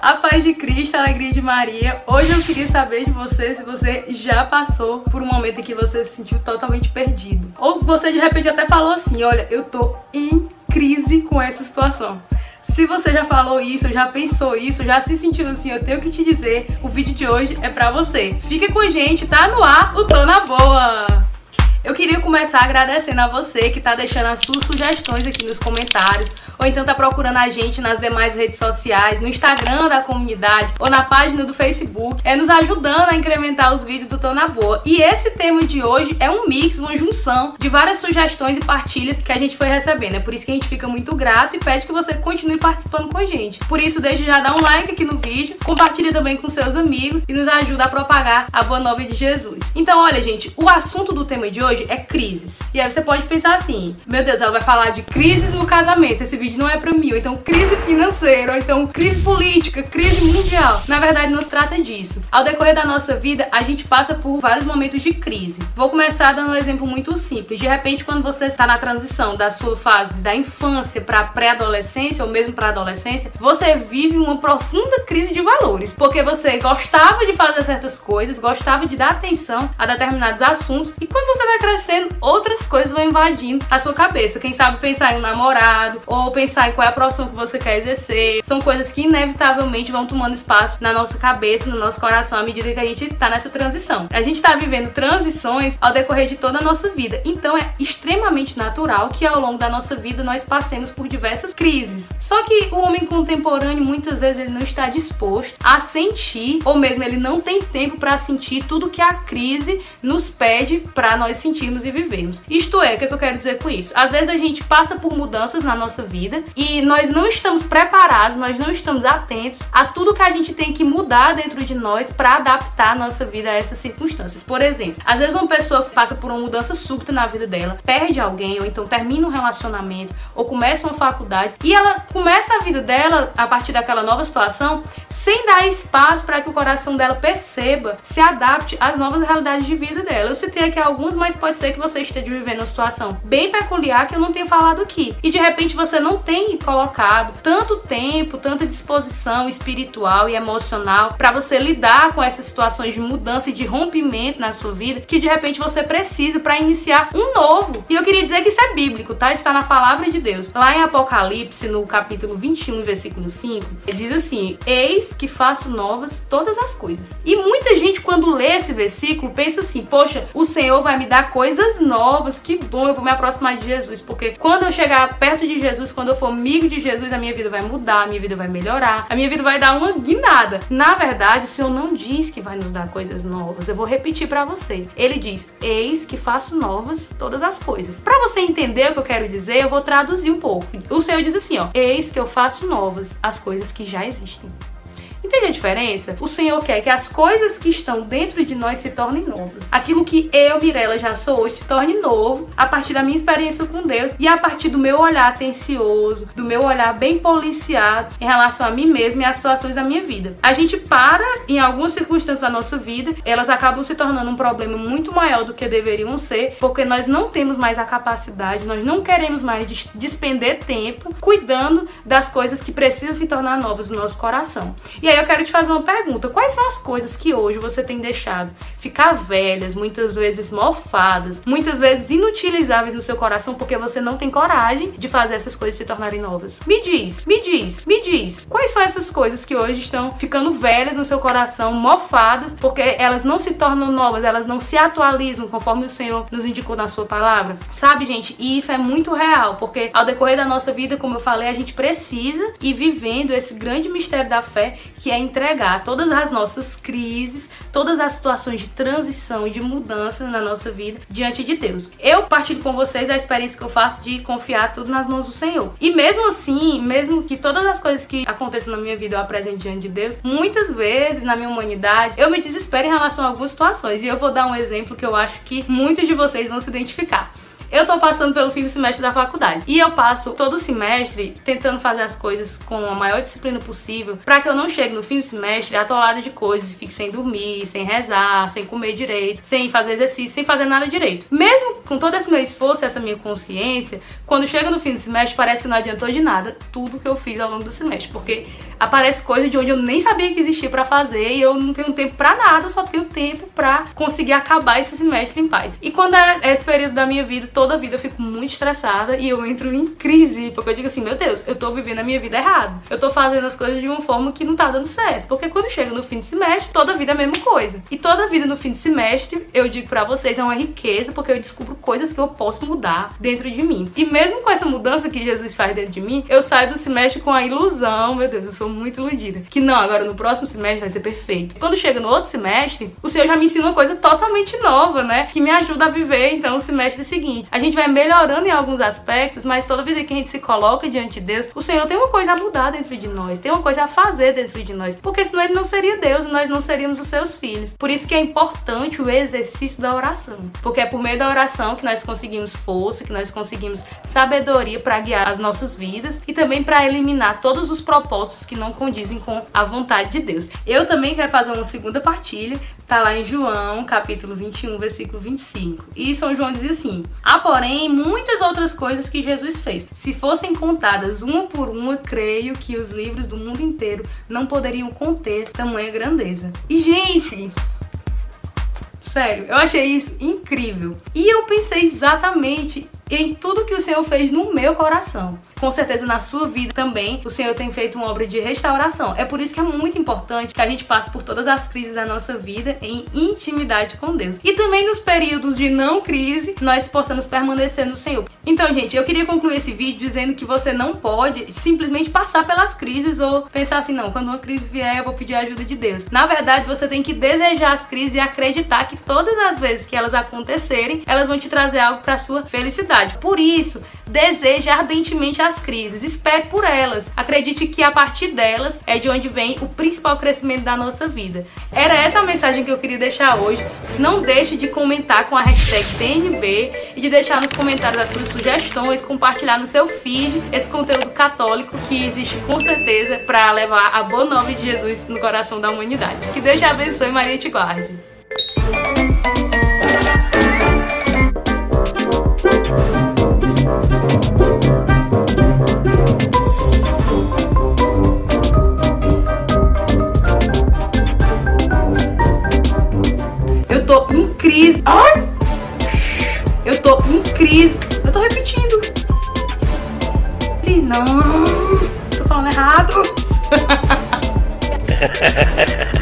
A paz de Cristo, a alegria de Maria. Hoje eu queria saber de você se você já passou por um momento em que você se sentiu totalmente perdido. Ou você de repente até falou assim: olha, eu tô em crise com essa situação. Se você já falou isso, já pensou isso, já se sentiu assim, eu tenho que te dizer, o vídeo de hoje é pra você. Fica com a gente, tá no ar o Tô Na Boa! Eu queria começar agradecendo a você que está deixando as suas sugestões aqui nos comentários, ou então está procurando a gente nas demais redes sociais, no Instagram da comunidade ou na página do Facebook, é nos ajudando a incrementar os vídeos do Tô Na Boa. E esse tema de hoje é um mix, uma junção de várias sugestões e partilhas que a gente foi recebendo. É por isso que a gente fica muito grato e pede que você continue participando com a gente. Por isso, deixe já dar um like aqui no vídeo, compartilhe também com seus amigos e nos ajuda a propagar a boa nova de Jesus. Então, olha, gente, o assunto do tema de hoje é crises. E aí você pode pensar assim: meu Deus, ela vai falar de crises no casamento. Esse vídeo não é pra mim. Ou então crise financeira, ou então crise política, crise mundial. Na verdade, não se trata disso. Ao decorrer da nossa vida, a gente passa por vários momentos de crise. Vou começar dando um exemplo muito simples. De repente, quando você está na transição da sua fase da infância para pré-adolescência ou mesmo para adolescência, você vive uma profunda crise de valores, porque você gostava de fazer certas coisas, gostava de dar atenção a determinados assuntos e quando você vai crescendo, outras coisas vão invadindo a sua cabeça. Quem sabe pensar em um namorado, ou pensar em qual é a profissão que você quer exercer. São coisas que inevitavelmente vão tomando espaço na nossa cabeça, no nosso coração, à medida que a gente tá nessa transição. A gente tá vivendo transições ao decorrer de toda a nossa vida. Então é extremamente natural que ao longo da nossa vida nós passemos por diversas crises. Só que o homem contemporâneo muitas vezes ele não está disposto a sentir, ou mesmo ele não tem tempo para sentir tudo que a crise nos pede para nós sentir sentirmos e vivermos. Isto é, o que, é que eu quero dizer com isso? Às vezes a gente passa por mudanças na nossa vida e nós não estamos preparados, nós não estamos atentos a tudo que a gente tem que mudar dentro de nós para adaptar a nossa vida a essas circunstâncias. Por exemplo, às vezes uma pessoa passa por uma mudança súbita na vida dela, perde alguém, ou então termina um relacionamento, ou começa uma faculdade, e ela começa a vida dela a partir daquela nova situação sem dar espaço para que o coração dela perceba, se adapte às novas realidades de vida dela. Eu citei aqui alguns, mas pode ser que você esteja vivendo uma situação bem peculiar que eu não tenha falado aqui. E de repente você não tem colocado tanto tempo, tanta disposição espiritual e emocional para você lidar com essas situações de mudança e de rompimento na sua vida, que de repente você precisa para iniciar um novo. E eu queria dizer que isso é bíblico, tá? Está na palavra de Deus. Lá em Apocalipse, no capítulo 21, versículo 5, ele diz assim: Eis que faço novas todas as coisas. E muita gente, quando lê esse versículo, pensa assim: Poxa, o Senhor vai me dar coisas novas, que bom, eu vou me aproximar de Jesus, porque quando eu chegar perto de Jesus, quando eu for amigo de Jesus, a minha vida vai mudar, a minha vida vai melhorar, a minha vida vai dar uma guinada. Na verdade, o Senhor não diz que vai nos dar coisas novas. Eu vou repetir para você. Ele diz: Eis que faço novas todas as coisas. Para você entender o que eu quero dizer, eu vou traduzir um pouco. O Senhor diz assim: ó, Eis que eu faço novas as coisas que já existem. Entende a diferença? O Senhor quer que as coisas que estão dentro de nós se tornem novas. Aquilo que eu, Mirella, já sou hoje se torne novo a partir da minha experiência com Deus e a partir do meu olhar atencioso, do meu olhar bem policiado em relação a mim mesma e às situações da minha vida. A gente para em algumas circunstâncias da nossa vida, elas acabam se tornando um problema muito maior do que deveriam ser, porque nós não temos mais a capacidade, nós não queremos mais despender tempo cuidando das coisas que precisam se tornar novas no nosso coração. E aí eu quero te fazer uma pergunta: quais são as coisas que hoje você tem deixado ficar velhas, muitas vezes mofadas, muitas vezes inutilizáveis no seu coração porque você não tem coragem de fazer essas coisas se tornarem novas? Me diz, me diz, me diz. Quais são essas coisas que hoje estão ficando velhas no seu coração, mofadas, porque elas não se tornam novas, elas não se atualizam conforme o Senhor nos indicou na sua palavra? Sabe, gente, e isso é muito real, porque ao decorrer da nossa vida, como eu falei, a gente precisa ir vivendo esse grande mistério da fé que é entregar todas as nossas crises, todas as situações de transição e de mudança na nossa vida diante de Deus. Eu partilho com vocês a experiência que eu faço de confiar tudo nas mãos do Senhor. E mesmo assim, mesmo que todas as coisas que aconteçam na minha vida eu apresente diante de Deus, muitas vezes na minha humanidade eu me desespero em relação a algumas situações. E eu vou dar um exemplo que eu acho que muitos de vocês vão se identificar. Eu tô passando pelo fim do semestre da faculdade e eu passo todo semestre tentando fazer as coisas com a maior disciplina possível para que eu não chegue no fim do semestre atolada de coisas e fique sem dormir, sem rezar, sem comer direito, sem fazer exercício, sem fazer nada direito. Mesmo com todo esse meu esforço, essa minha consciência, quando chega no fim do semestre parece que não adiantou de nada tudo que eu fiz ao longo do semestre, porque aparece coisa de onde eu nem sabia que existia para fazer e eu não tenho tempo para nada, só tenho tempo para conseguir acabar esse semestre em paz. E quando é esse período da minha vida, toda a vida eu fico muito estressada e eu entro em crise, porque eu digo assim, meu Deus, eu tô vivendo a minha vida errado. Eu tô fazendo as coisas de uma forma que não tá dando certo, porque quando chega no fim de semestre, toda vida é a mesma coisa. E toda vida no fim de semestre, eu digo para vocês, é uma riqueza, porque eu descubro coisas que eu posso mudar dentro de mim. E mesmo com essa mudança que Jesus faz dentro de mim, eu saio do semestre com a ilusão, meu Deus, eu sou muito iludida, que não, agora no próximo semestre vai ser perfeito. Quando chega no outro semestre, o Senhor já me ensina uma coisa totalmente nova, né? Que me ajuda a viver então o semestre seguinte. A gente vai melhorando em alguns aspectos, mas toda vez que a gente se coloca diante de Deus, o Senhor tem uma coisa a mudar dentro de nós, tem uma coisa a fazer dentro de nós, porque senão ele não seria Deus e nós não seríamos os seus filhos. Por isso que é importante o exercício da oração, porque é por meio da oração que nós conseguimos força, que nós conseguimos sabedoria para guiar as nossas vidas e também para eliminar todos os propósitos que não condizem com a vontade de Deus. Eu também quero fazer uma segunda partilha, tá lá em João, capítulo 21, versículo 25. E São João diz assim: Porém, muitas outras coisas que Jesus fez. Se fossem contadas uma por uma, creio que os livros do mundo inteiro não poderiam conter tamanha grandeza. E, gente, sério, eu achei isso incrível. E eu pensei exatamente em tudo que o Senhor fez no meu coração. Com certeza na sua vida também o Senhor tem feito uma obra de restauração. É por isso que é muito importante que a gente passe por todas as crises da nossa vida em intimidade com Deus. E também nos períodos de não crise, nós possamos permanecer no Senhor. Então, gente, eu queria concluir esse vídeo dizendo que você não pode simplesmente passar pelas crises ou pensar assim, não, quando uma crise vier eu vou pedir a ajuda de Deus. Na verdade, você tem que desejar as crises e acreditar que todas as vezes que elas acontecerem, elas vão te trazer algo para sua felicidade. Por isso, deseje ardentemente as crises, espere por elas. Acredite que a partir delas é de onde vem o principal crescimento da nossa vida. Era essa a mensagem que eu queria deixar hoje. Não deixe de comentar com a hashtag TNB e de deixar nos comentários as suas sugestões, compartilhar no seu feed esse conteúdo católico que existe com certeza para levar a boa nova de Jesus no coração da humanidade. Que Deus te abençoe Maria te guarde. Eu tô em crise. Eu tô repetindo. Não, tô falando errado.